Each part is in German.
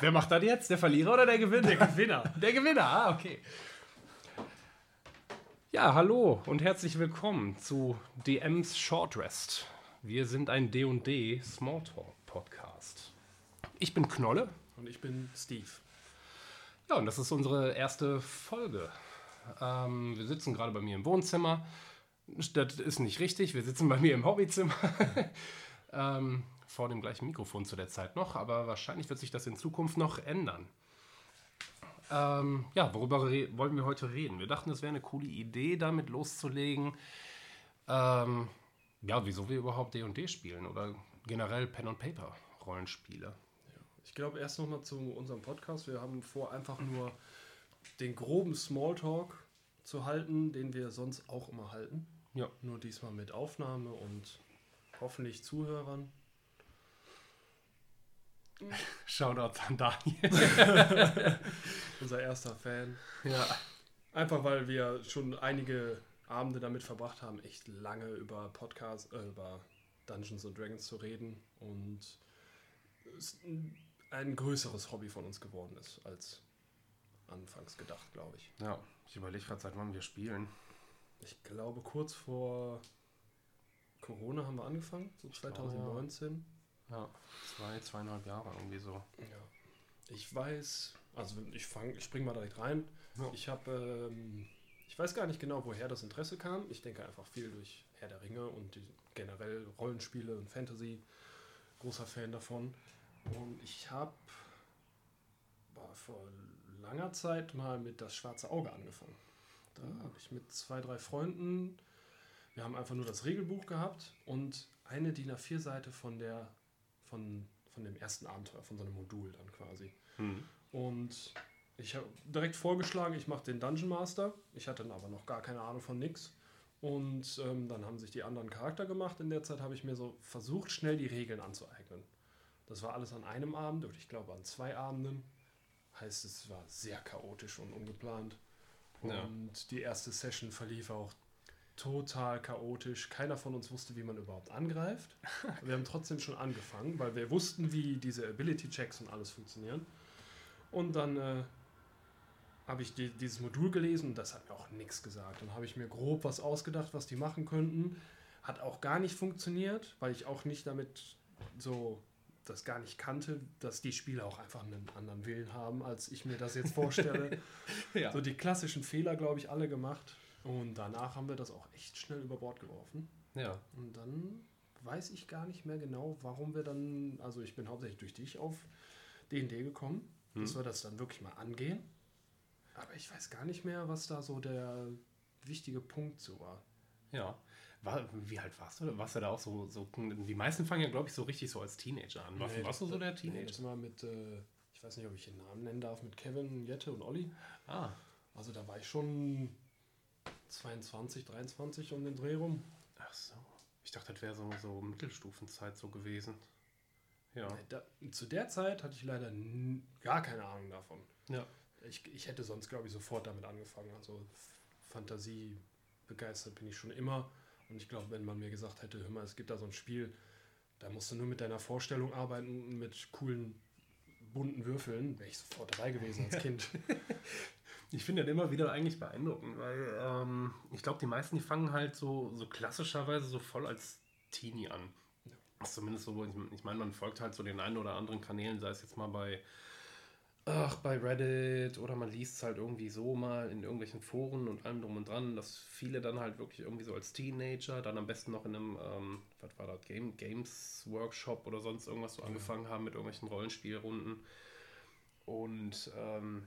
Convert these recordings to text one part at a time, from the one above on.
Wer macht das jetzt? Der Verlierer oder der Gewinner? Der Gewinner. Der Gewinner, ah, okay. Ja, hallo und herzlich willkommen zu DMs Short Rest. Wir sind ein D&D Smalltalk Podcast. Ich bin Knolle. Und ich bin Steve. Ja, und das ist unsere erste Folge. Ähm, wir sitzen gerade bei mir im Wohnzimmer. Das ist nicht richtig, wir sitzen bei mir im Hobbyzimmer. ähm, vor dem gleichen Mikrofon zu der Zeit noch, aber wahrscheinlich wird sich das in Zukunft noch ändern. Ähm, ja, worüber wollen wir heute reden? Wir dachten, es wäre eine coole Idee, damit loszulegen. Ähm, ja, wieso wir überhaupt D&D spielen oder generell Pen and Paper Rollenspiele. Ich glaube erst nochmal zu unserem Podcast. Wir haben vor, einfach nur den groben Smalltalk zu halten, den wir sonst auch immer halten. Ja. Nur diesmal mit Aufnahme und hoffentlich Zuhörern. Shoutout an Daniel. Unser erster Fan. Ja. Einfach weil wir schon einige Abende damit verbracht haben, echt lange über Podcasts, äh, über Dungeons and Dragons zu reden und es ein größeres Hobby von uns geworden ist als anfangs gedacht, glaube ich. Ja, ich überlege gerade, seit wann wir spielen. Ich glaube, kurz vor Corona haben wir angefangen, so 2019. Ja, zwei, zweieinhalb Jahre irgendwie so. Ja. Ich weiß, also ich fange, ich spring mal direkt rein. Ja. Ich habe, ähm, ich weiß gar nicht genau, woher das Interesse kam. Ich denke einfach viel durch Herr der Ringe und die, generell Rollenspiele und Fantasy. Großer Fan davon. Und ich habe vor langer Zeit mal mit das schwarze Auge angefangen. Da mhm. habe ich mit zwei, drei Freunden, wir haben einfach nur das Regelbuch gehabt und eine DIN A4-Seite von der von, von dem ersten Abenteuer, von so einem Modul dann quasi. Mhm. Und ich habe direkt vorgeschlagen, ich mache den Dungeon Master. Ich hatte dann aber noch gar keine Ahnung von nix. Und ähm, dann haben sich die anderen Charakter gemacht. In der Zeit habe ich mir so versucht, schnell die Regeln anzueignen. Das war alles an einem Abend oder ich glaube an zwei Abenden. Heißt, es war sehr chaotisch und ungeplant. Ja. Und die erste Session verlief auch total chaotisch. Keiner von uns wusste, wie man überhaupt angreift. Wir haben trotzdem schon angefangen, weil wir wussten, wie diese Ability-Checks und alles funktionieren. Und dann äh, habe ich die, dieses Modul gelesen und das hat mir auch nichts gesagt. Dann habe ich mir grob was ausgedacht, was die machen könnten. Hat auch gar nicht funktioniert, weil ich auch nicht damit so das gar nicht kannte, dass die Spieler auch einfach einen anderen Willen haben, als ich mir das jetzt vorstelle. ja. So die klassischen Fehler, glaube ich, alle gemacht. Und danach haben wir das auch echt schnell über Bord geworfen. Ja. Und dann weiß ich gar nicht mehr genau, warum wir dann, also ich bin hauptsächlich durch dich auf D&D gekommen, hm. dass wir das dann wirklich mal angehen. Aber ich weiß gar nicht mehr, was da so der wichtige Punkt so war. Ja. War, wie alt warst du? Warst du da auch so, so die meisten fangen ja, glaube ich, so richtig so als Teenager an. War, nee, warst du so der Teenager? Nee, mal mit, äh, ich weiß nicht, ob ich den Namen nennen darf, mit Kevin, Jette und Olli. Ah. Also da war ich schon 22, 23 um den Dreh rum. Ach so. Ich dachte, das wäre so, so Mittelstufenzeit so gewesen. Ja. Nee, da, zu der Zeit hatte ich leider gar keine Ahnung davon. Ja. Ich, ich hätte sonst, glaube ich, sofort damit angefangen. Also Fantasie begeistert bin ich schon immer. Und ich glaube, wenn man mir gesagt hätte, hör mal, es gibt da so ein Spiel, da musst du nur mit deiner Vorstellung arbeiten, mit coolen bunten Würfeln, wäre ich sofort dabei gewesen als Kind. Ich finde das immer wieder eigentlich beeindruckend, weil ähm, ich glaube, die meisten, die fangen halt so, so klassischerweise so voll als Teenie an. Zumindest so, ich meine, man folgt halt so den einen oder anderen Kanälen, sei es jetzt mal bei, ach, bei Reddit oder man liest es halt irgendwie so mal in irgendwelchen Foren und allem drum und dran, dass viele dann halt wirklich irgendwie so als Teenager, dann am besten noch in einem, ähm, was war das, Game, Games Workshop oder sonst irgendwas so angefangen haben mit irgendwelchen Rollenspielrunden. Und ähm,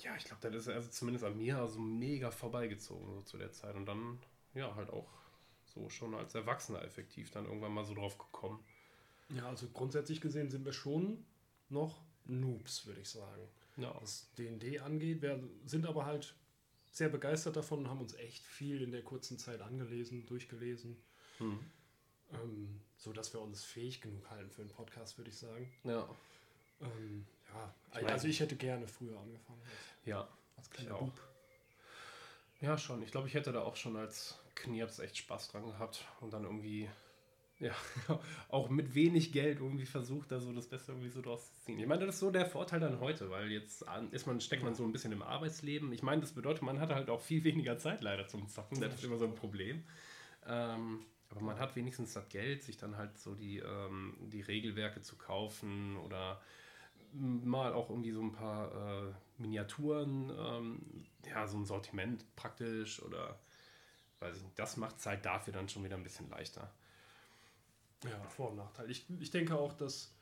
ja, ich glaube, das ist also zumindest an mir also mega vorbeigezogen so zu der Zeit. Und dann, ja, halt auch so schon als Erwachsener effektiv dann irgendwann mal so drauf gekommen. Ja, also grundsätzlich gesehen sind wir schon noch Noobs, würde ich sagen. Ja. Was D&D angeht. Wir sind aber halt sehr begeistert davon und haben uns echt viel in der kurzen Zeit angelesen, durchgelesen. Hm. Ähm, so dass wir uns fähig genug halten für einen Podcast, würde ich sagen. Ja. Ähm, ja, ich also ich hätte gerne früher angefangen. Als, ja, als kleiner Bub. Ja, schon. Ich glaube, ich hätte da auch schon als Knirps echt Spaß dran gehabt und dann irgendwie, ja, auch mit wenig Geld irgendwie versucht, da so das Beste irgendwie so draus zu ziehen. Ich meine, das ist so der Vorteil dann heute, weil jetzt ist man, steckt man so ein bisschen im Arbeitsleben. Ich meine, das bedeutet, man hat halt auch viel weniger Zeit leider zum Zocken. Das ist immer so ein Problem. Ähm, aber man hat wenigstens das Geld, sich dann halt so die, ähm, die Regelwerke zu kaufen oder mal auch irgendwie so ein paar äh, Miniaturen, ähm, ja, so ein Sortiment praktisch oder weiß ich nicht. Das macht Zeit dafür dann schon wieder ein bisschen leichter. Ja, Vor- und Nachteil. Ich, ich denke auch, dass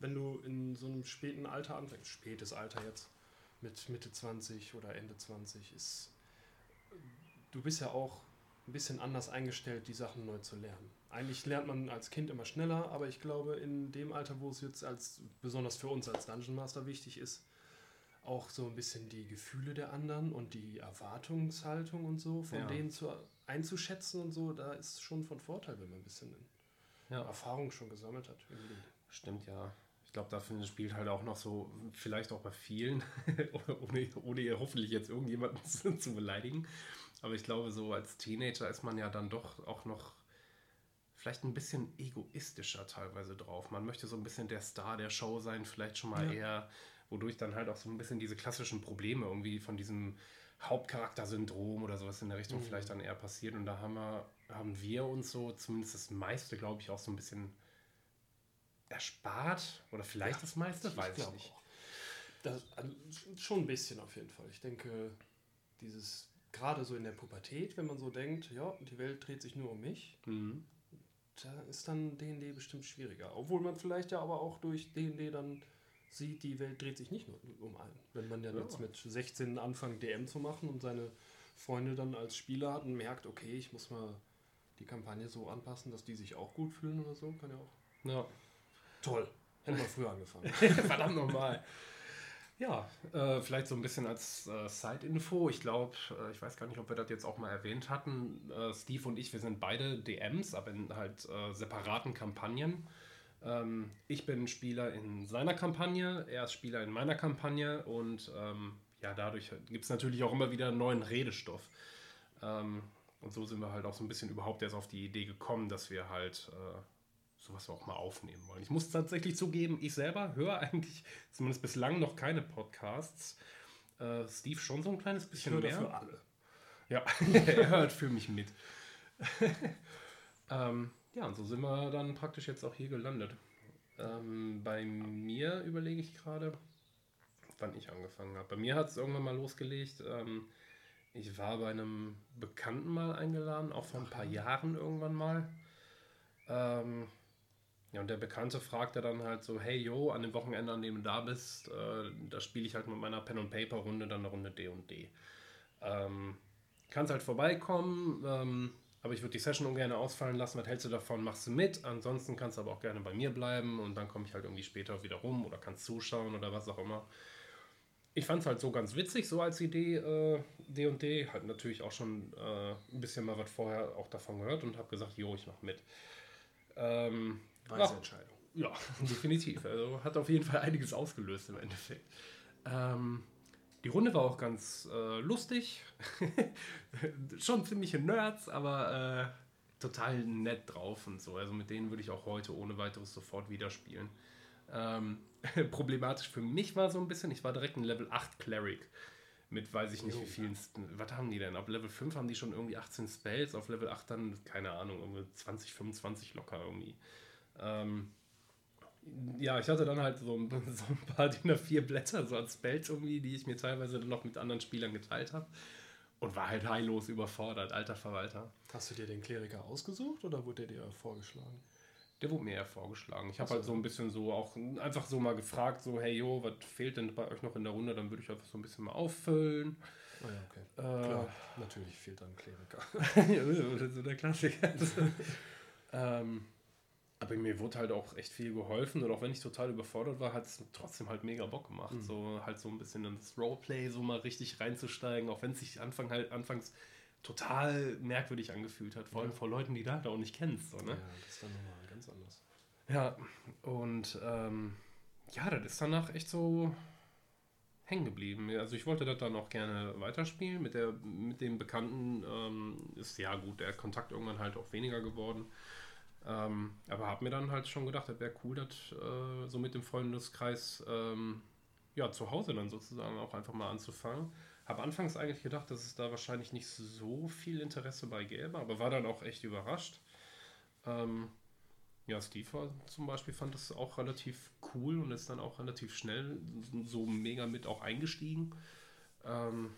wenn du in so einem späten Alter anfängst, spätes Alter jetzt, mit Mitte 20 oder Ende 20, ist, du bist ja auch ein bisschen anders eingestellt, die Sachen neu zu lernen. Eigentlich lernt man als Kind immer schneller, aber ich glaube, in dem Alter, wo es jetzt als, besonders für uns als Dungeon Master wichtig ist, auch so ein bisschen die Gefühle der anderen und die Erwartungshaltung und so von Ja. denen zu, einzuschätzen und so, da ist schon von Vorteil, wenn man ein bisschen Ja. Erfahrung schon gesammelt hat. Leben. Stimmt, ja. Ich glaube, da spielt halt auch noch so, vielleicht auch bei vielen, ohne, ohne hoffentlich jetzt irgendjemanden zu beleidigen. Aber ich glaube, so als Teenager ist man ja dann doch auch noch vielleicht ein bisschen egoistischer teilweise drauf. Man möchte so ein bisschen der Star der Show sein, vielleicht schon mal Ja. eher, wodurch dann halt auch so ein bisschen diese klassischen Probleme irgendwie von diesem Hauptcharaktersyndrom oder sowas in der Richtung Mhm. vielleicht dann eher passiert. Und da haben wir, haben wir uns so zumindest das meiste, glaube ich, auch so ein bisschen erspart. Oder vielleicht das meiste, weiß ich nicht. Das, also, schon ein bisschen auf jeden Fall. Ich denke, dieses, gerade so in der Pubertät, wenn man so denkt, ja, die Welt dreht sich nur um mich, Mhm. da ist dann D&D bestimmt schwieriger. Obwohl man vielleicht ja aber auch durch D&D dann sieht, die Welt dreht sich nicht nur um einen. Wenn man dann Ja. jetzt mit 16 anfängt, DM zu machen und seine Freunde dann als Spieler hat und merkt, okay, ich muss mal die Kampagne so anpassen, dass die sich auch gut fühlen oder so, kann ja auch. Ja. Toll. Hätten wir früher angefangen. Verdammt nochmal. Ja, äh, vielleicht so ein bisschen als äh, Side-Info. Ich glaube, äh, ich weiß gar nicht, ob wir das jetzt auch mal erwähnt hatten. Äh, Steve und ich, wir sind beide DMs, aber in halt äh, separaten Kampagnen. Ähm, ich bin Spieler in seiner Kampagne, er ist Spieler in meiner Kampagne und ähm, ja, dadurch gibt es natürlich auch immer wieder neuen Redestoff. Ähm, und so sind wir halt auch so ein bisschen überhaupt erst auf die Idee gekommen, dass wir halt äh, sowas auch mal aufnehmen wollen. Ich muss tatsächlich zugeben, ich selber höre eigentlich zumindest bislang noch keine Podcasts. Äh, Steve schon so ein kleines Ich bisschen höre mehr. dafür alle. Ja, er hört für mich mit. ähm, ja, und so sind wir dann praktisch jetzt auch hier gelandet. Ähm, bei mir überlege ich gerade, wann ich angefangen habe. Bei mir hat es irgendwann mal losgelegt. Ähm, ich war bei einem Bekannten mal eingeladen, auch vor ein paar Jahren irgendwann mal. Ähm, ja, und der Bekannte fragte dann halt so, hey, yo, an dem Wochenende, an dem du da bist, äh, da spiele ich halt mit meiner Pen-and-Paper-Runde dann eine Runde D&D. Ähm, kannst halt vorbeikommen, ähm, aber ich würde die Session ungern ausfallen lassen. Was hältst du davon? Machst du mit? Ansonsten kannst du aber auch gerne bei mir bleiben und dann komme ich halt irgendwie später wieder rum oder kannst zuschauen oder was auch immer. Ich fand es halt so ganz witzig, so als Idee äh, D&D. Hat natürlich auch schon äh, ein bisschen mal was vorher auch davon gehört und habe gesagt, jo, ich mache mit. Ähm, Weise ja, Entscheidung. ja, definitiv. Also hat auf jeden Fall einiges ausgelöst im Endeffekt. Ähm, die Runde war auch ganz äh, lustig. Schon ziemliche Nerds, aber äh, total nett drauf und so. Also mit denen würde ich auch heute ohne weiteres sofort wieder spielen. Ähm, problematisch für mich war so ein bisschen, ich war direkt ein Level 8 Cleric. Mit weiß ich nicht Jo. wie vielen. Was haben die denn? Ab Level 5 haben die schon irgendwie 18 Spells, auf Level 8 dann, keine Ahnung, irgendwie 20, 25 locker irgendwie. Ähm, ja, ich hatte dann halt so, ein- so ein paar DIN A4 Blätter, so als Spells irgendwie, die ich mir teilweise dann noch mit anderen Spielern geteilt habe. Und war halt heillos überfordert, alter Verwalter. Hast du dir den Kleriker ausgesucht oder wurde der dir vorgeschlagen? Der wurde mir eher vorgeschlagen. Ich habe halt so ein bisschen so auch einfach so mal gefragt, so, hey jo, was fehlt denn bei euch noch in der Runde? Dann würde ich einfach so ein bisschen mal auffüllen. Ah ja, okay. Äh, Klar, natürlich fehlt dann Kleriker. ja, so der Klassiker. ähm, aber mir wurde halt auch echt viel geholfen und auch wenn ich total überfordert war, hat es trotzdem halt mega Bock gemacht. Mhm. So halt so ein bisschen in das Roleplay so mal richtig reinzusteigen, auch wenn es sich Anfang halt anfangs total merkwürdig angefühlt hat, vor allem Ja. vor Leuten, die du halt auch nicht kennst. So, ne? Ja, das ist dann nochmal ganz anders. Ja, und ähm, ja, das ist danach echt so hängen geblieben. Also ich wollte das dann auch gerne weiterspielen. Mit, der, mit dem Bekannten ähm, ist ja gut, der Kontakt irgendwann halt auch weniger geworden. Ähm, aber habe mir dann halt schon gedacht, das wäre cool, das äh, so mit dem Freundeskreis ähm, ja, zu Hause dann sozusagen auch einfach mal anzufangen. Habe anfangs eigentlich gedacht, dass es da wahrscheinlich nicht so viel Interesse bei gäbe, aber war dann auch echt überrascht. Ähm, ja, Steve war zum Beispiel fand das auch relativ cool und ist dann auch relativ schnell so mega mit auch eingestiegen. Ähm,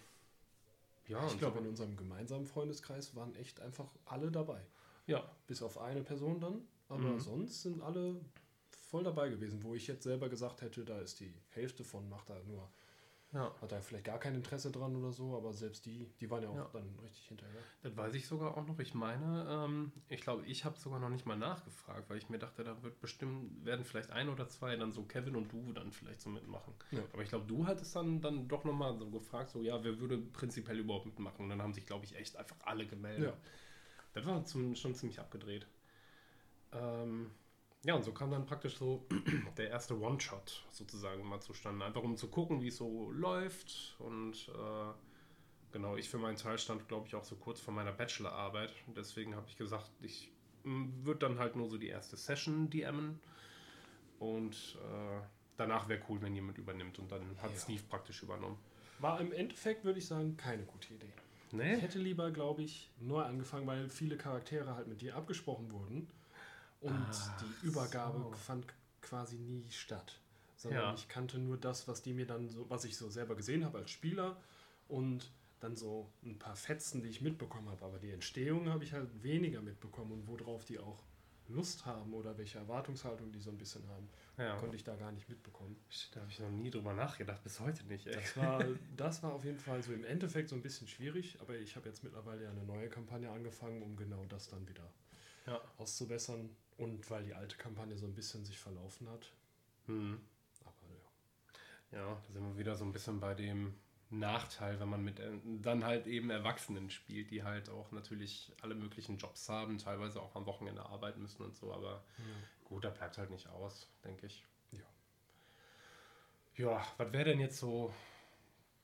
ja, ich glaube, so. in unserem gemeinsamen Freundeskreis waren echt einfach alle dabei. Ja. Bis auf eine Person dann. Aber mhm. sonst sind alle voll dabei gewesen, wo ich jetzt selber gesagt hätte, da ist die Hälfte von, macht da nur ja. Hat er vielleicht gar kein Interesse dran oder so, aber selbst die, die waren ja auch ja. dann richtig hinterher. Das weiß ich sogar auch noch. Ich meine, ähm, ich glaube, ich habe sogar noch nicht mal nachgefragt, weil ich mir dachte, da wird bestimmt, werden vielleicht ein oder zwei dann so Kevin und du dann vielleicht so mitmachen. Ja. Aber ich glaube, du hattest dann, dann doch nochmal so gefragt, so ja, wer würde prinzipiell überhaupt mitmachen? Und dann haben sich, glaube ich, echt einfach alle gemeldet. Das war zum, schon ziemlich abgedreht. Ähm, ja, und so kam dann praktisch so der erste One-Shot sozusagen mal zustande. Einfach um zu gucken, wie es so läuft. Und äh, genau, ich für meinen Teil stand, glaube ich, auch so kurz vor meiner Bachelorarbeit. Deswegen habe ich gesagt, ich würde dann halt nur so die erste Session DMen. Und äh, danach wäre cool, wenn jemand übernimmt. Und dann hat ja. Steve praktisch übernommen. War im Endeffekt, würde ich sagen, keine gute Idee. Nee? Ich hätte lieber, glaube ich, neu angefangen, weil viele Charaktere halt mit dir abgesprochen wurden. Und Ach, die Übergabe so. fand quasi nie statt. Sondern ja. ich kannte nur das, was die mir dann so, was ich so selber gesehen habe als Spieler und dann so ein paar Fetzen, die ich mitbekommen habe. Aber die Entstehung habe ich halt weniger mitbekommen und worauf die auch Lust haben oder welche Erwartungshaltung die so ein bisschen haben, ja. konnte ich da gar nicht mitbekommen. Da habe ich noch nie drüber nachgedacht, bis heute nicht. Ey. Das, war, das war auf jeden Fall so im Endeffekt so ein bisschen schwierig, aber ich habe jetzt mittlerweile ja eine neue Kampagne angefangen, um genau das dann wieder ja. auszubessern. Und weil die alte Kampagne so ein bisschen sich verlaufen hat. Hm. Aber ja. Ja, da sind wir wieder so ein bisschen bei dem Nachteil, wenn man mit äh, dann halt eben Erwachsenen spielt, die halt auch natürlich alle möglichen Jobs haben, teilweise auch am Wochenende arbeiten müssen und so, aber ja. gut, da bleibt halt nicht aus, denke ich. Ja. Ja, was wäre denn jetzt so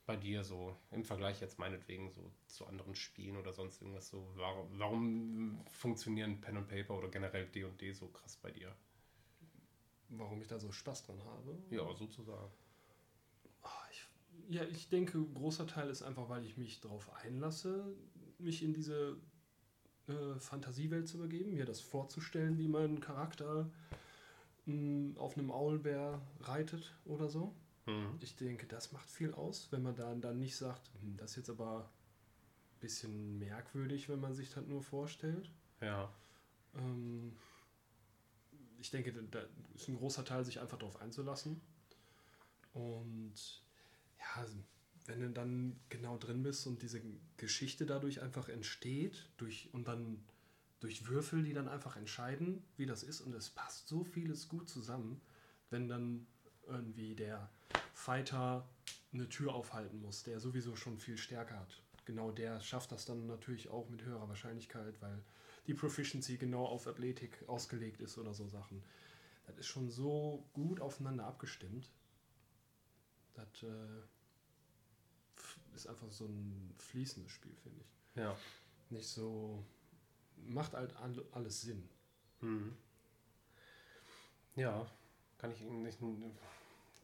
bei dir so im Vergleich jetzt meinetwegen so zu anderen Spielen oder sonst irgendwas so? Warum, warum funktionieren Pen und Paper oder generell D&D so krass bei dir? Warum ich da so Spaß dran habe? Ja, sozusagen. Ja, ich denke, ein großer Teil ist einfach, weil ich mich darauf einlasse, mich in diese äh, Fantasiewelt zu begeben, mir das vorzustellen, wie mein Charakter mh, hm, auf einem Aulbär reitet oder so. Mhm. Ich denke, das macht viel aus, wenn man dann, dann nicht sagt, hm, das ist jetzt aber ein bisschen merkwürdig, wenn man sich das nur vorstellt. Ja. Ähm, ich denke, da ist ein großer Teil, sich einfach darauf einzulassen. Und ja, wenn du dann genau drin bist und diese Geschichte dadurch einfach entsteht, durch, und dann durch Würfel, die dann einfach entscheiden, wie das ist, und es passt so vieles gut zusammen, wenn dann irgendwie der Fighter eine Tür aufhalten muss, der sowieso schon viel stärker hat. Genau der schafft das dann natürlich auch mit höherer Wahrscheinlichkeit, weil die Proficiency genau auf Athletik ausgelegt ist oder so Sachen. Das ist schon so gut aufeinander abgestimmt. Das äh, ist einfach so ein fließendes Spiel, finde ich. Ja. Nicht so. Macht halt alles Sinn. Mhm. Ja, kann ich nicht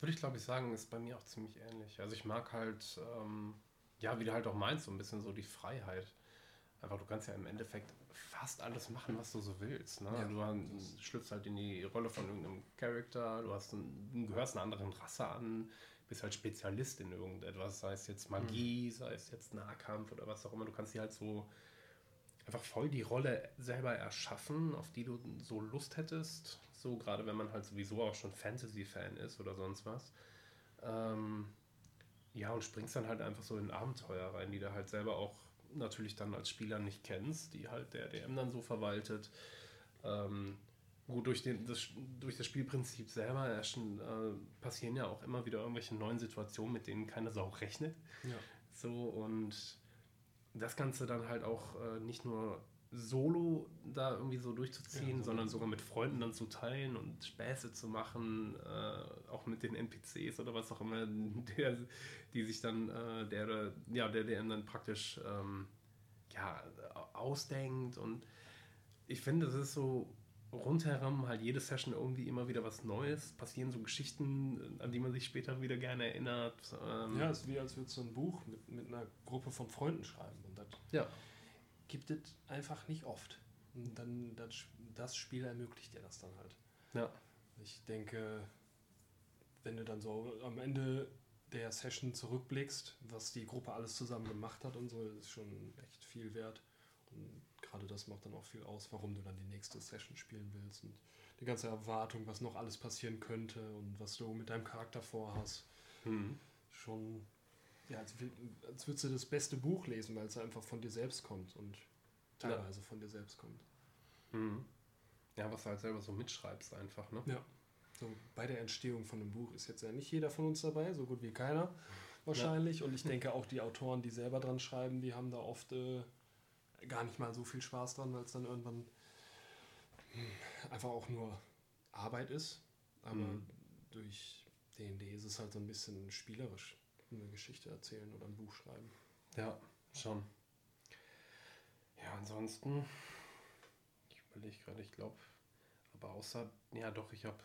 würde ich glaube ich sagen, ist bei mir auch ziemlich ähnlich. Also ich mag halt, ähm, ja, wie du halt auch meinst, so ein bisschen so die Freiheit. Einfach, du kannst ja im Endeffekt fast alles machen, was du so willst. Ne? Ja, du schlüpfst halt in die Rolle von irgendeinem Charakter, du hast einen, gehörst einer anderen Rasse an, bist halt Spezialist in irgendetwas, sei es jetzt Magie, mhm. sei es jetzt Nahkampf oder was auch immer. Du kannst dir halt so einfach voll die Rolle selber erschaffen, auf die du so Lust hättest so, gerade wenn man halt sowieso auch schon Fantasy-Fan ist oder sonst was. Ähm, ja, und springst dann halt einfach so in Abenteuer rein, die du halt selber auch natürlich dann als Spieler nicht kennst, die halt der DM dann so verwaltet. Ähm, gut, durch, den, das, durch das Spielprinzip selber äh, passieren ja auch immer wieder irgendwelche neuen Situationen, mit denen keine Sau rechnet. Ja. So, und das Ganze dann halt auch äh, nicht nur solo da irgendwie so durchzuziehen, ja, so sondern sogar mit Freunden dann zu teilen und Späße zu machen, äh, auch mit den NPCs oder was auch immer, der, die sich dann, äh, der, ja, der DM dann praktisch ähm, ja, ausdenkt und ich finde, das ist so rundherum halt jede Session irgendwie immer wieder was Neues, passieren so Geschichten, an die man sich später wieder gerne erinnert. Ähm ja, es ist wie als würdest du ein Buch mit, mit einer Gruppe von Freunden schreiben und das ja. gibt es einfach nicht oft. Und dann das, das Spiel ermöglicht dir das dann halt. Ja. Ich denke, wenn du dann so am Ende der Session zurückblickst, was die Gruppe alles zusammen gemacht hat und so, ist schon echt viel wert. Und gerade das macht dann auch viel aus, warum du dann die nächste Session spielen willst. Und die ganze Erwartung, was noch alles passieren könnte und was du mit deinem Charakter vorhast. Mhm. Schon, ja, als, als würdest du das beste Buch lesen, weil es einfach von dir selbst kommt und teilweise ja. von dir selbst kommt. Mhm. Ja, was du halt selber so mitschreibst einfach, ne? Ja. So bei der Entstehung von einem Buch ist jetzt ja nicht jeder von uns dabei, so gut wie keiner wahrscheinlich. Ja. Und ich denke auch die Autoren, die selber dran schreiben, die haben da oft äh, gar nicht mal so viel Spaß dran, weil es dann irgendwann hm, einfach auch nur Arbeit ist. Aber mhm. durch D&D ist es halt so ein bisschen spielerisch, eine Geschichte erzählen oder ein Buch schreiben. Ja, schon. Ja, ansonsten, ich überlege gerade, ich glaube, aber außer, ja doch, ich habe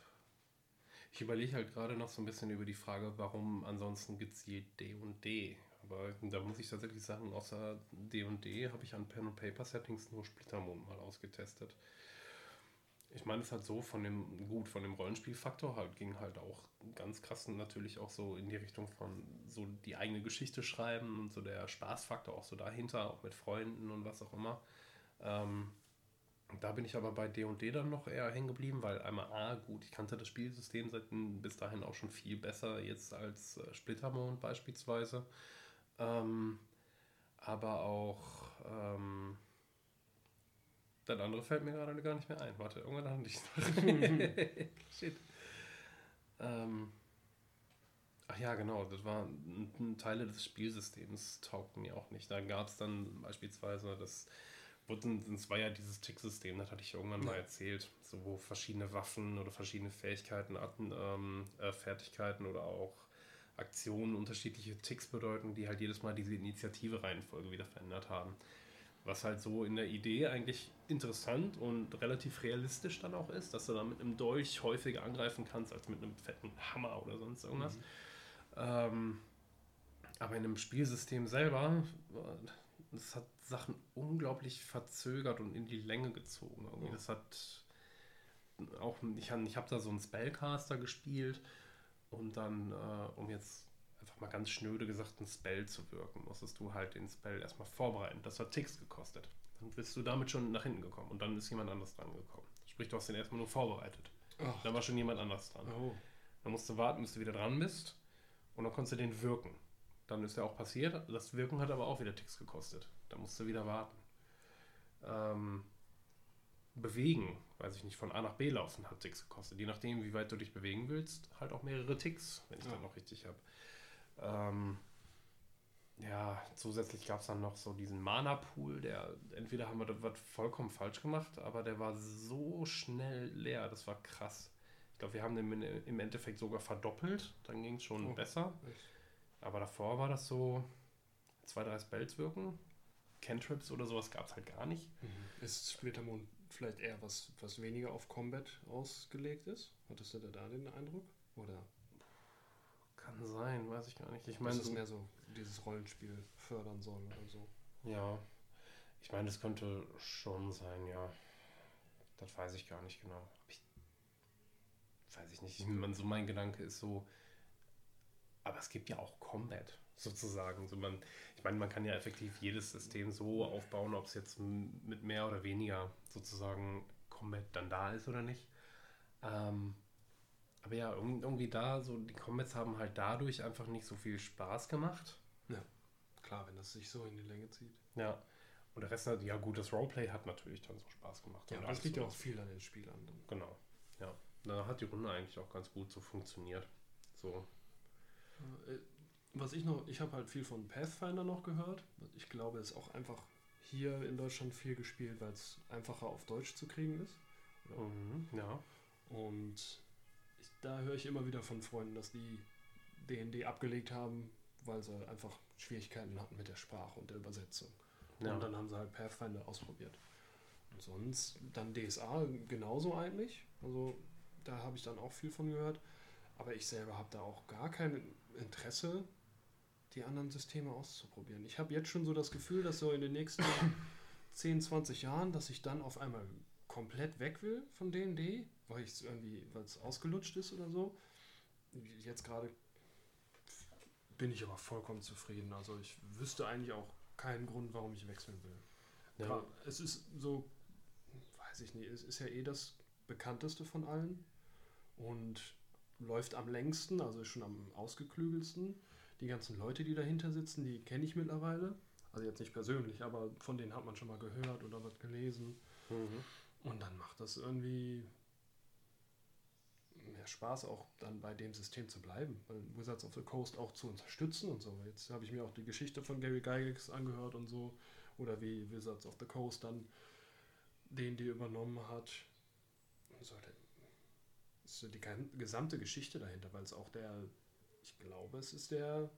ich überlege halt gerade noch so ein bisschen über die Frage, warum ansonsten gibt es je D und D. Aber da muss ich tatsächlich sagen, außer D&D habe ich an Pen and Paper Settings nur Splittermond mal ausgetestet. Ich meine, es hat so von dem, gut, von dem Rollenspielfaktor halt ging halt auch ganz krass natürlich auch so in die Richtung von so die eigene Geschichte schreiben und so der Spaßfaktor auch so dahinter, auch mit Freunden und was auch immer. Ähm, da bin ich aber bei D&D dann noch eher hängen geblieben, weil einmal A, gut, ich kannte das Spielsystem seit bis dahin auch schon viel besser jetzt als äh, Splittermond beispielsweise. Ähm, aber auch ähm, das andere fällt mir gerade gar nicht mehr ein. Warte, irgendwann hatte ich noch. Shit. Ähm, ach ja, genau, das war Teile des Spielsystems taugten mir auch nicht. Da gab es dann beispielsweise das das war ja dieses Tick-System, das hatte ich irgendwann mal erzählt, so wo verschiedene Waffen oder verschiedene Fähigkeiten hatten, ähm, äh, Fertigkeiten oder auch Aktionen unterschiedliche Ticks bedeuten, die halt jedes Mal diese Initiative-Reihenfolge wieder verändert haben. Was halt so in der Idee eigentlich interessant und relativ realistisch dann auch ist, dass du da mit einem Dolch häufiger angreifen kannst als mit einem fetten Hammer oder sonst irgendwas. Mhm. Ähm, aber in einem Spielsystem selber, das hat Sachen unglaublich verzögert und in die Länge gezogen. Irgendwie. Das hat auch, ich habe ich hab da so einen Spellcaster gespielt und dann, äh, um jetzt einfach mal ganz schnöde gesagt, ein Spell zu wirken, musstest du halt den Spell erstmal vorbereiten. Das hat Ticks gekostet. Dann bist du damit schon nach hinten gekommen und dann ist jemand anders dran gekommen. Sprich, du hast den erstmal nur vorbereitet. Ach. Da war schon jemand anders dran. Oh. Dann musst du warten, bis du wieder dran bist und dann konntest du den wirken. Dann ist er auch passiert. Das Wirken hat aber auch wieder Ticks gekostet. Da musst du wieder warten. Ähm, bewegen, weiß ich nicht, von A nach B laufen hat Ticks gekostet. Je nachdem, wie weit du dich bewegen willst, halt auch mehrere Ticks, wenn ich ja. dann noch richtig habe. Ähm, ja, zusätzlich gab es dann noch so diesen Mana-Pool, der entweder haben wir das was vollkommen falsch gemacht, aber der war so schnell leer, das war krass. Ich glaube, wir haben den im Endeffekt sogar verdoppelt, dann ging es schon oh, besser. Echt? Aber davor war das so zwei, drei Spells wirken. Cantrips oder sowas gab es halt gar nicht. Mhm. Ist Splittermond vielleicht eher was, was weniger auf Combat ausgelegt ist? Hattest du da den Eindruck? Oder? Kann sein, weiß ich gar nicht. Ich meine, es mehr so dieses Rollenspiel fördern soll oder so. Ja, ich meine, das könnte schon sein, ja. Das weiß ich gar nicht genau. Ich, weiß ich nicht. Ich, man, so mein Gedanke ist so, aber es gibt ja auch Combat sozusagen. So man, ich meine, man kann ja effektiv jedes System so aufbauen, ob es jetzt mit mehr oder weniger sozusagen Combat dann da ist oder nicht. Ähm, aber ja, irgendwie da, so die Combats haben halt dadurch einfach nicht so viel Spaß gemacht. Ja, klar, wenn das sich so in die Länge zieht. Ja. Und der Rest, ja gut, das Roleplay hat natürlich dann so Spaß gemacht. Ja, das liegt ja auch viel an den Spielern. Genau, ja. Da hat die Runde eigentlich auch ganz gut so funktioniert. So. Äh, was ich noch, ich habe halt viel von Pathfinder noch gehört. Ich glaube, es ist auch einfach hier in Deutschland viel gespielt, weil es einfacher auf Deutsch zu kriegen ist. Mhm, ja. Und ich, da höre ich immer wieder von Freunden, dass die D&D abgelegt haben, weil sie einfach Schwierigkeiten hatten mit der Sprache und der Übersetzung. Ja. Und dann haben sie halt Pathfinder ausprobiert. sonst dann DSA genauso eigentlich. Also da habe ich dann auch viel von gehört. Aber ich selber habe da auch gar kein Interesse, die anderen Systeme auszuprobieren. Ich habe jetzt schon so das Gefühl, dass so in den nächsten 10, 20 Jahren, dass ich dann auf einmal komplett weg will von D&D, weil es irgendwie, weil es ausgelutscht ist oder so. Jetzt gerade bin ich aber vollkommen zufrieden. Also ich wüsste eigentlich auch keinen Grund, warum ich wechseln will. Ja. Es ist so, weiß ich nicht, es ist ja eh das bekannteste von allen und läuft am längsten, also ist schon am ausgeklügelsten. Die ganzen Leute, die dahinter sitzen, die kenne ich mittlerweile. Also jetzt nicht persönlich, aber von denen hat man schon mal gehört oder was gelesen. Mhm. Und dann macht das irgendwie mehr Spaß, auch dann bei dem System zu bleiben, weil Wizards of the Coast auch zu unterstützen und so. Jetzt habe ich mir auch die Geschichte von Gary Gygax angehört und so, oder wie Wizards of the Coast dann den, die übernommen hat. So, die gesamte Geschichte dahinter, weil es auch der, ich glaube, es ist der,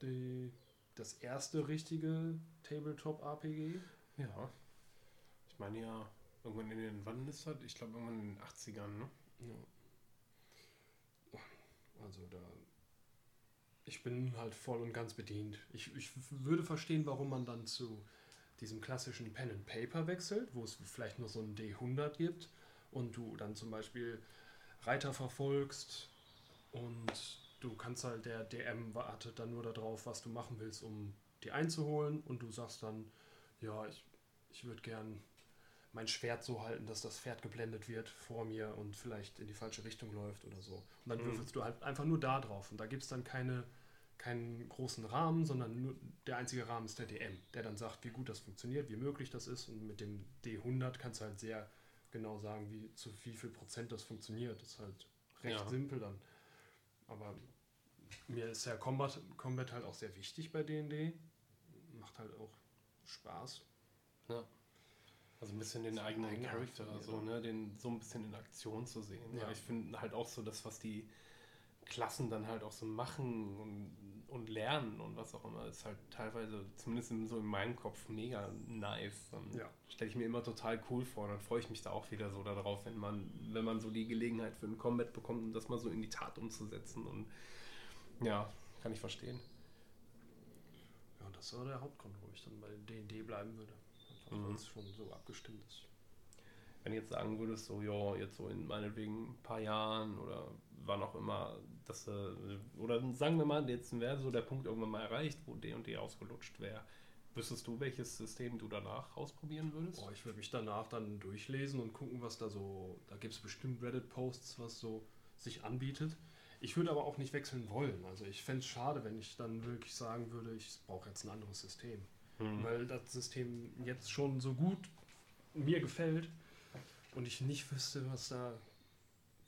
die, das erste richtige Tabletop-RPG. Ja. Ich meine ja, irgendwann in den, wann ist das? Ich glaube irgendwann in den 80ern, ne? Ja. Also da. Ich bin halt voll und ganz bedient. Ich, ich würde verstehen, warum man dann zu diesem klassischen Pen and Paper wechselt, wo es vielleicht nur so ein D100 gibt und du dann zum Beispiel Reiter verfolgst und du kannst halt, der DM wartet dann nur darauf, was du machen willst, um die einzuholen und du sagst dann, ja, ich, ich würde gern mein Schwert so halten, dass das Pferd geblendet wird vor mir und vielleicht in die falsche Richtung läuft oder so. Und dann mhm. würfelst du halt einfach nur da drauf. Und da gibt es dann keine, keinen großen Rahmen, sondern nur der einzige Rahmen ist der DM, der dann sagt, wie gut das funktioniert, wie möglich das ist. Und mit dem D100 kannst du halt sehr genau sagen, wie zu wie viel Prozent das funktioniert. Das ist halt recht ja. simpel dann. Aber mir ist ja Combat, Combat halt auch sehr wichtig bei D&D. Macht halt auch Spaß. Ja. Also ein bisschen den eigenen Charakter, so, ne, den so ein bisschen in Aktion zu sehen. Ja. ich finde halt auch so das, was die Klassen dann halt auch so machen und, und lernen und was auch immer, ist halt teilweise, zumindest in, so in meinem Kopf, mega nice. Ja. Stelle ich mir immer total cool vor. Und dann freue ich mich da auch wieder so darauf, wenn man, wenn man so die Gelegenheit für ein Combat bekommt, um das mal so in die Tat umzusetzen. Und ja, kann ich verstehen. Ja, das war der Hauptgrund, wo ich dann bei D&D bleiben würde mhm. es schon so abgestimmt ist. Wenn du jetzt sagen würdest, so, ja, jetzt so in meinetwegen ein paar Jahren oder wann auch immer, dass, äh, oder sagen wir mal, jetzt wäre so der Punkt irgendwann mal erreicht, wo D und D ausgelutscht wäre. Wüsstest du, welches System du danach ausprobieren würdest? Oh, ich würde mich danach dann durchlesen und gucken, was da so. Da gibt es bestimmt Reddit-Posts, was so sich anbietet. Ich würde aber auch nicht wechseln wollen. Also ich fände es schade, wenn ich dann wirklich sagen würde, ich brauche jetzt ein anderes System mhm. weil das System jetzt schon so gut mir gefällt und ich nicht wüsste, was da.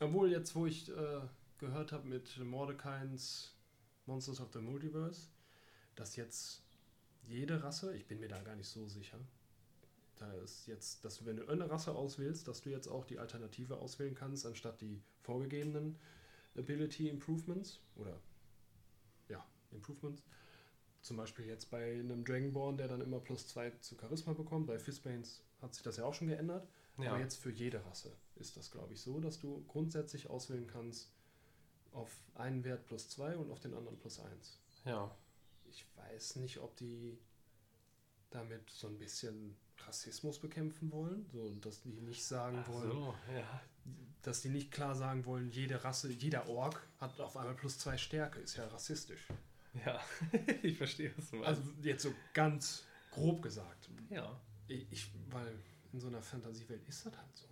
Obwohl, jetzt, wo ich äh, gehört habe mit Mordekains Monsters of the Multiverse, dass jetzt jede Rasse, ich bin mir da gar nicht so sicher, da ist jetzt, dass du, wenn du eine Rasse auswählst, dass du jetzt auch die Alternative auswählen kannst, anstatt die vorgegebenen Ability Improvements oder ja, Improvements. Zum Beispiel jetzt bei einem Dragonborn, der dann immer plus zwei zu Charisma bekommt. Bei Fistbanes hat sich das ja auch schon geändert. Ja. Aber jetzt für jede Rasse ist das, glaube ich, so, dass du grundsätzlich auswählen kannst auf einen Wert plus zwei und auf den anderen plus eins. Ja. Ich weiß nicht, ob die damit so ein bisschen Rassismus bekämpfen wollen, so dass die nicht sagen Ach wollen, so, ja. dass die nicht klar sagen wollen, jede Rasse, jeder Ork hat auf einmal plus zwei Stärke, ist ja rassistisch. Ja, ich verstehe es. Also jetzt so ganz grob gesagt. Ja. Ich, weil in so einer Fantasiewelt ist das halt so.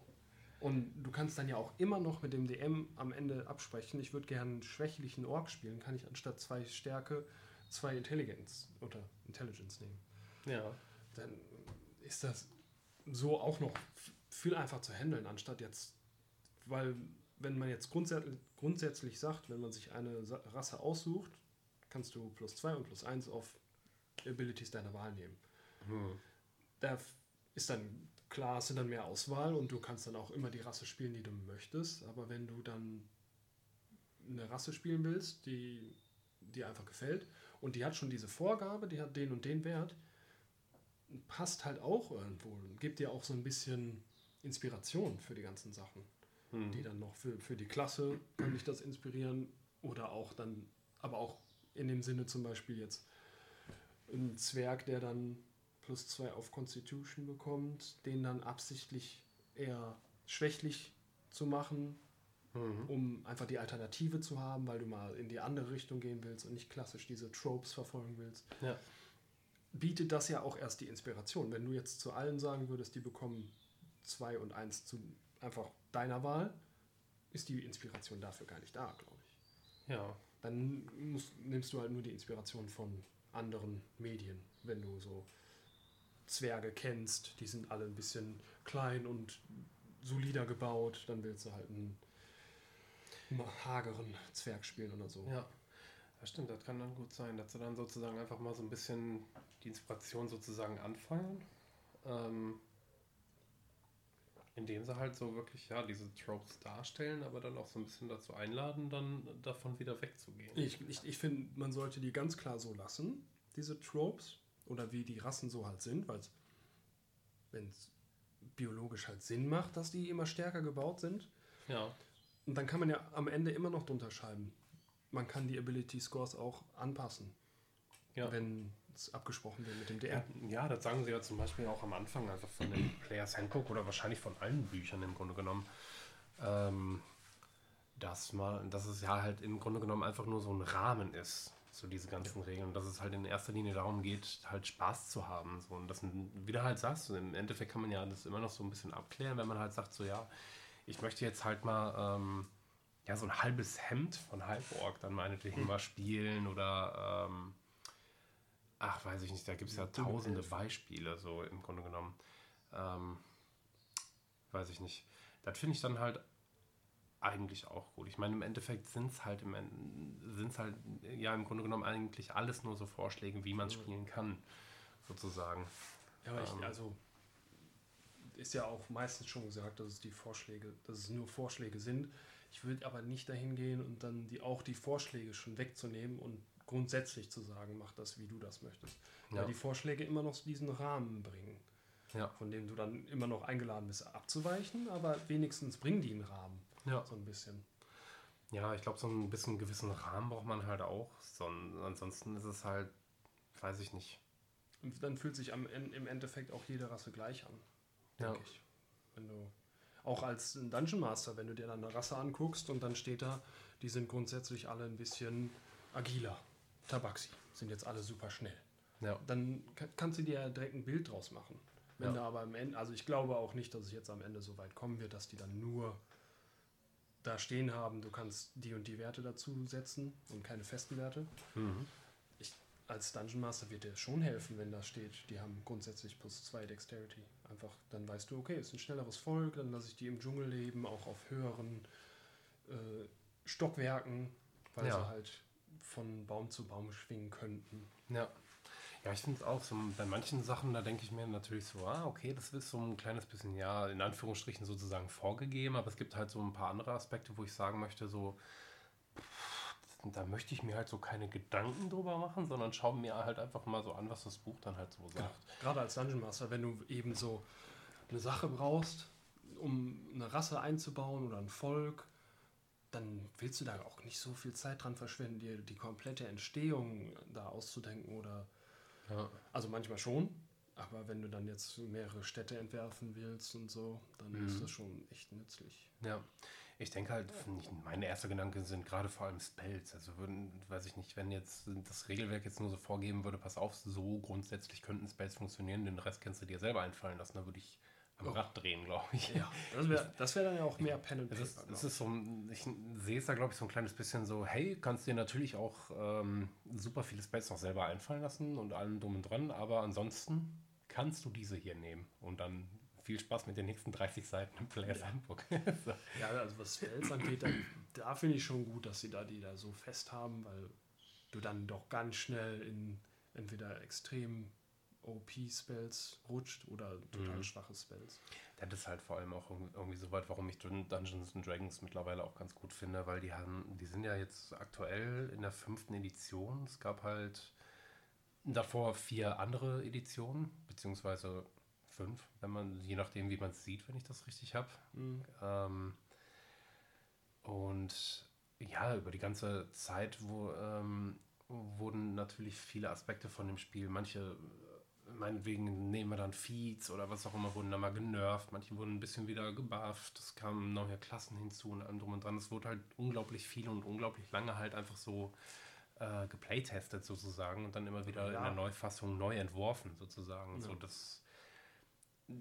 Und du kannst dann ja auch immer noch mit dem DM am Ende absprechen, ich würde gerne einen schwächlichen Ork spielen, kann ich anstatt zwei Stärke zwei Intelligenz oder Intelligence nehmen. Ja. Dann ist das so auch noch viel einfacher zu handeln, anstatt jetzt, weil wenn man jetzt grundsätzlich, grundsätzlich sagt, wenn man sich eine Rasse aussucht, kannst du plus 2 und plus 1 auf Abilities deiner Wahl nehmen. Hm. Da ist dann klar, hast du dann mehr Auswahl und du kannst dann auch immer die Rasse spielen, die du möchtest. Aber wenn du dann eine Rasse spielen willst, die dir einfach gefällt und die hat schon diese Vorgabe, die hat den und den Wert, passt halt auch irgendwo. und Gibt dir auch so ein bisschen Inspiration für die ganzen Sachen. Mhm. Die dann noch für, für die Klasse kann dich das inspirieren. Oder auch dann, aber auch in dem Sinne zum Beispiel jetzt ein Zwerg, der dann plus zwei auf Constitution bekommt, den dann absichtlich eher schwächlich zu machen, Mhm. um einfach die Alternative zu haben, weil du mal in die andere Richtung gehen willst und nicht klassisch diese Tropes verfolgen willst, Ja. bietet das ja auch erst die Inspiration. Wenn du jetzt zu allen sagen würdest, die bekommen zwei und eins zu einfach deiner Wahl, ist die Inspiration dafür gar nicht da, glaube ich. Ja. Dann musst, nimmst du halt nur die Inspiration von anderen Medien, wenn du so Zwerge kennst, die sind alle ein bisschen klein und solider gebaut, dann willst du halt einen hageren Zwerg spielen oder so. Ja. Das stimmt, das kann dann gut sein, dass sie dann sozusagen einfach mal so ein bisschen die Inspiration sozusagen anfeuern. Ähm, indem sie halt so wirklich, ja, diese Tropes darstellen, aber dann auch so ein bisschen dazu einladen, dann davon wieder wegzugehen. Ich, ich, ich finde, man sollte die ganz klar so lassen, diese Tropes, oder wie die Rassen so halt sind, weil wenn es biologisch halt Sinn macht, dass die immer stärker gebaut sind, Ja. Und dann kann man ja am Ende immer noch drunter schreiben. Man kann die Ability Scores auch anpassen, Ja. wenn es abgesprochen wird mit dem DR. Ja, das sagen sie ja zum Beispiel auch am Anfang, einfach von dem Players Handbook oder wahrscheinlich von allen Büchern im Grunde genommen. Ähm, dass, man, dass es ja halt im Grunde genommen einfach nur so ein Rahmen ist, so diese ganzen Regeln. Und dass es halt in erster Linie darum geht, halt Spaß zu haben. So. Und das, wie du halt sagst, im Endeffekt kann man ja das immer noch so ein bisschen abklären, wenn man halt sagt, so ja, ich möchte jetzt halt mal ähm, ja, so ein halbes Hemd von Halborg dann meinetwegen mal spielen oder ähm, ach, weiß ich nicht, da gibt es ja tausende Beispiele, so im Grunde genommen. Ähm, weiß ich nicht. Das finde ich dann halt eigentlich auch gut. Ich meine, im Endeffekt sind es halt, im, sind's halt, ja, im Grunde genommen eigentlich alles nur so Vorschläge, wie man spielen kann, sozusagen. Ja, aber ich, Ähm. also ist ja auch meistens schon gesagt, dass es die Vorschläge, dass es nur Vorschläge sind. Ich würde aber nicht dahin gehen und dann die, auch die Vorschläge schon wegzunehmen und grundsätzlich zu sagen, mach das, wie du das möchtest. Ja. Weil die Vorschläge immer noch diesen Rahmen bringen, Ja. von dem du dann immer noch eingeladen bist, abzuweichen, aber wenigstens bringen die einen Rahmen. Ja. So ein bisschen. Ja, ich glaube, so ein bisschen gewissen Rahmen braucht man halt auch. So, ansonsten ist es halt, weiß ich nicht. Und dann fühlt sich am, im Endeffekt auch jede Rasse gleich an, Ja. denke ich. Wenn du, auch als Dungeon Master, wenn du dir dann eine Rasse anguckst und dann steht da, die sind grundsätzlich alle ein bisschen agiler. Tabaxi sind jetzt alle super schnell. Ja. Dann ka- kannst du dir direkt ein Bild draus machen. Wenn Ja. da aber am Ende, also ich glaube auch nicht, dass es jetzt am Ende so weit kommen wird, dass die dann nur da stehen haben, du kannst die und die Werte dazu setzen und keine festen Werte Mhm. als Dungeon Master wird dir schon helfen, wenn da steht, die haben grundsätzlich plus 2 Dexterity. Einfach, dann weißt du, okay, ist ein schnelleres Volk, dann lasse ich die im Dschungel leben, auch auf höheren äh, Stockwerken, weil Ja. sie halt von Baum zu Baum schwingen könnten. Ja. Ja, ich finde es auch so, bei manchen Sachen, da denke ich mir natürlich so, ah, okay, das ist so ein kleines bisschen, ja, in Anführungsstrichen sozusagen vorgegeben, aber es gibt halt so ein paar andere Aspekte, wo ich sagen möchte, so, da möchte ich mir halt so keine Gedanken drüber machen, sondern schaue mir halt einfach mal so an, was das Buch dann halt so sagt. Gerade als Dungeon Master, wenn du eben so eine Sache brauchst, um eine Rasse einzubauen oder ein Volk, dann willst du da auch nicht so viel Zeit dran verschwenden, dir die komplette Entstehung da auszudenken oder Ja. Also manchmal schon, aber wenn du dann jetzt mehrere Städte entwerfen willst und so, dann Mhm. ist das schon echt nützlich. Ja, ich denke halt, nicht, meine ersten Gedanken sind gerade vor allem Spells. Also würden, weiß ich nicht, wenn jetzt das Regelwerk jetzt nur so vorgeben würde, pass auf, so grundsätzlich könnten Spells funktionieren, den Rest kannst du dir selber einfallen lassen, dann würde ich am. Rad drehen, glaube ich. Ja, das wäre wär dann ja auch mehr Pen and Es Paper. ist, glaub es ist so, ich sehe es da, glaube ich, so ein kleines bisschen so, hey, kannst dir natürlich auch ähm, super viele Spells noch selber einfallen lassen und allem drum und dran, aber ansonsten kannst du diese hier nehmen und dann viel Spaß mit den nächsten 30 Seiten im Players Handbook. so. Ja, also was Spells angeht, da, da finde ich schon gut, dass sie da die da so fest haben, weil du dann doch ganz schnell in entweder extrem OP-Spells rutscht oder total Mhm. schwache Spells. Das ist halt vor allem auch irgendwie so weit, warum ich Dun- Dungeons and Dragons mittlerweile auch ganz gut finde, weil die haben, die sind ja jetzt aktuell in der fünften Edition. Es gab halt davor vier andere Editionen, beziehungsweise fünf, wenn man, je nachdem, wie man es sieht, wenn ich das richtig habe. Mhm. Ähm, und ja, über die ganze Zeit wo, ähm, wurden natürlich viele Aspekte von dem Spiel, manche, meinetwegen nehmen wir dann Feeds oder was auch immer, wurden dann mal genervt, manche wurden ein bisschen wieder gebufft, es kamen neue Klassen hinzu und allem drum und dran. Es wurde halt unglaublich viel und unglaublich lange halt einfach so äh, geplaytestet sozusagen und dann immer wieder Ja. in der Neufassung neu entworfen sozusagen. So, Ja. dass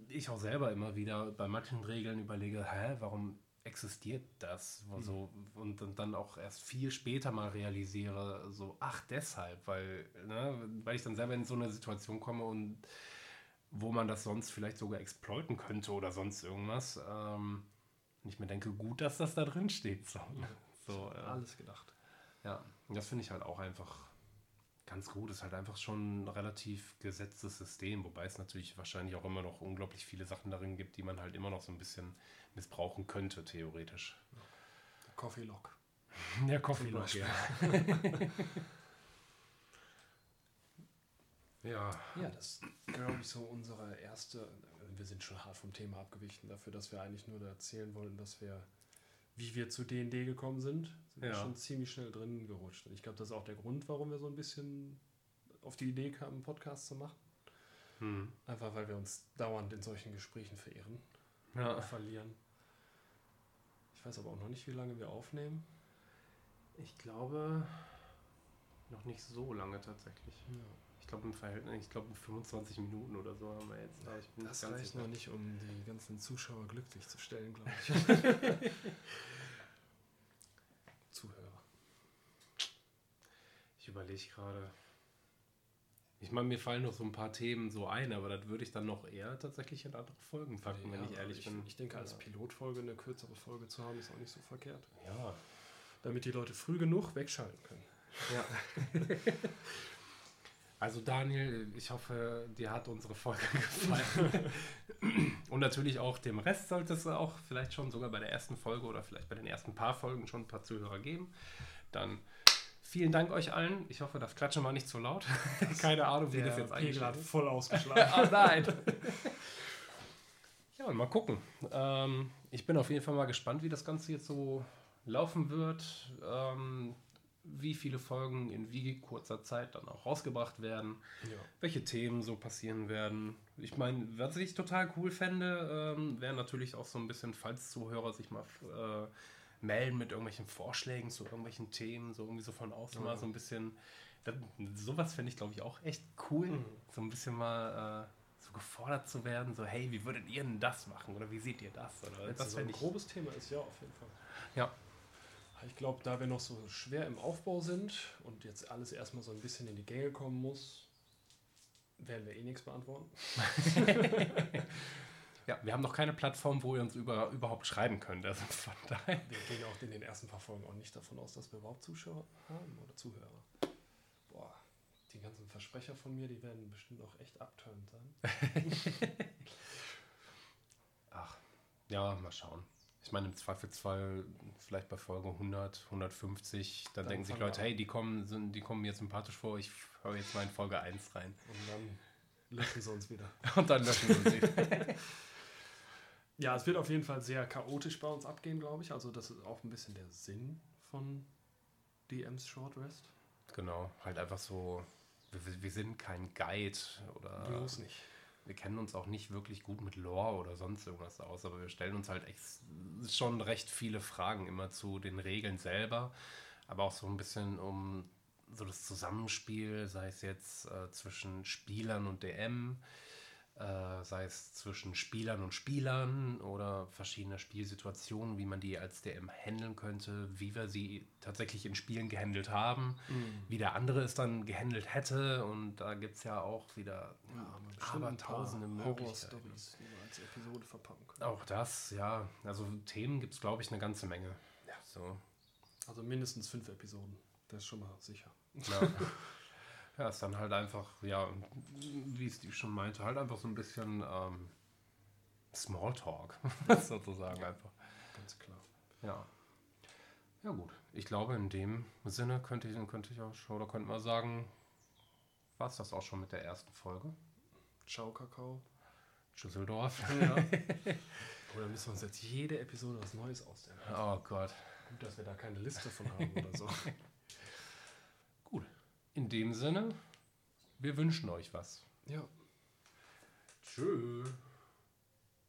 ich auch selber immer wieder bei manchen Regeln überlege, hä, warum existiert das? Mhm. So, und, und dann auch erst viel später mal realisiere, so, ach, deshalb, weil, ne, weil ich dann selber in so eine Situation komme und wo man das sonst vielleicht sogar exploiten könnte oder sonst irgendwas. Ähm, und ich mir denke, gut, dass das da drin steht. So, so, äh, Alles gedacht. ja, und das finde ich halt auch einfach ganz gut. Ist halt einfach schon ein relativ gesetztes System, wobei es natürlich wahrscheinlich auch immer noch unglaublich viele Sachen darin gibt, die man halt immer noch so ein bisschen missbrauchen könnte, theoretisch. Coffee Lock. Der Coffee Lock, ja. ja, Ja, das ist, glaube ich, so unsere erste. Wir sind schon hart vom Thema abgewichen dafür, dass wir eigentlich nur erzählen wollten, dass wir, wie wir zu D&D gekommen sind, sind wir Ja. schon ziemlich schnell drin gerutscht. Und ich glaube, das ist auch der Grund, warum wir so ein bisschen auf die Idee kamen, einen Podcast zu machen. hm. Einfach weil wir uns dauernd in solchen Gesprächen verirren, ja. verlieren. Ich weiß aber auch noch nicht, wie lange wir aufnehmen. Ich glaube, noch nicht so lange tatsächlich. Ja. Ich glaube im Verhältnis, ich glaube 25 Minuten oder so haben wir jetzt. Aber ich bin Das reicht noch nicht, um die ganzen Zuschauer glücklich zu stellen, glaube ich. Zuhörer. Ich überlege gerade. Ich meine, mir fallen noch so ein paar Themen so ein, aber das würde ich dann noch eher tatsächlich in andere Folgen packen, wenn Ja, ich ehrlich ich, bin. Ich denke, als. Pilotfolge eine kürzere Folge zu haben, ist auch nicht so verkehrt. Ja. Damit die Leute früh genug wegschalten können. ja. Also Daniel, ich hoffe, dir hat unsere Folge gefallen. Und natürlich auch dem Rest sollte es auch vielleicht schon sogar bei der ersten Folge oder vielleicht bei den ersten paar Folgen schon ein paar Zuhörer geben. Dann vielen Dank euch allen. Ich hoffe, das Klatschen war nicht zu laut. Keine Ahnung, wie das jetzt hat eingestellt ist. voll ausgeschlagen. Oh nein. ja, und mal gucken. Ähm, ich bin auf jeden Fall mal gespannt, wie das Ganze jetzt so laufen wird. Ähm, wie viele Folgen in wie kurzer Zeit dann auch rausgebracht werden. ja. Welche Themen so passieren werden. Ich meine, was ich total cool fände, ähm, wäre natürlich auch so ein bisschen, falls Zuhörer sich mal äh, melden mit irgendwelchen Vorschlägen zu irgendwelchen Themen, so irgendwie so von außen Ja. mal so ein bisschen. Das, sowas fände ich, glaube ich, auch echt cool. Mhm. So ein bisschen mal äh, so gefordert zu werden, so, hey, wie würdet ihr denn das machen? Oder wie seht ihr das? Oder Wenn das so ein grobes Thema ist, ja, auf jeden Fall. Ja. Ich glaube, da wir noch so schwer im Aufbau sind und jetzt alles erstmal so ein bisschen in die Gänge kommen muss, werden wir eh nichts beantworten. ja, wir haben noch keine Plattform, wo ihr uns über, überhaupt schreiben könnt. Also von daher. Wir gehen auch in den ersten paar Folgen auch nicht davon aus, dass wir überhaupt Zuschauer haben oder Zuhörer. Boah, die ganzen Versprecher von mir, die werden bestimmt auch echt abturned sein. Ach, ja, mal schauen. Ich meine, im Zweifelsfall vielleicht bei Folge 100, 150, dann, Dann denken sich Leute, hey, die kommen, sind, die kommen mir sympathisch vor, ich höre jetzt mal in Folge 1 rein. Und dann löschen sie uns wieder. Und dann löschen sie. Ja, es wird auf jeden Fall sehr chaotisch bei uns abgehen, glaube ich. Also das ist auch ein bisschen der Sinn von DMs Short Rest. genau, halt einfach so, wir, wir sind kein Guide oder Bloß nicht. Wir kennen uns auch nicht wirklich gut mit Lore oder sonst irgendwas aus, aber wir stellen uns halt ex schon recht viele Fragen immer zu den Regeln selber, aber auch so ein bisschen um so das Zusammenspiel, sei es jetzt äh, zwischen Spielern und DM, äh, sei es zwischen Spielern und Spielern oder verschiedene Spielsituationen, wie man die als DM handeln könnte, wie wir sie tatsächlich in Spielen gehandelt haben, wie der andere es dann gehandelt hätte und da gibt es ja auch wieder aber tausende Möglichkeiten. Die wir als Episode verpacken können. Auch das, ja. Also Themen gibt es, glaube ich, eine ganze Menge. Ja. So. Also mindestens fünf Episoden. Das ist schon mal sicher. Ja. ja, ist dann halt einfach, ja, wie es die schon meinte, halt einfach so ein bisschen ähm, Smalltalk, sozusagen einfach. Ganz klar. Ja. Ja gut, ich glaube in dem Sinne könnte ich, könnte ich auch schon, oder könnte man sagen, war es das auch schon mit der ersten Folge. Ciao, Kakao. Düsseldorf. Ja. Oder müssen wir uns jetzt jede Episode was Neues ausdenken? Oh Gott. Gut, dass wir da keine Liste von haben oder so. In dem Sinne, wir wünschen euch was. Ja. Tschüss.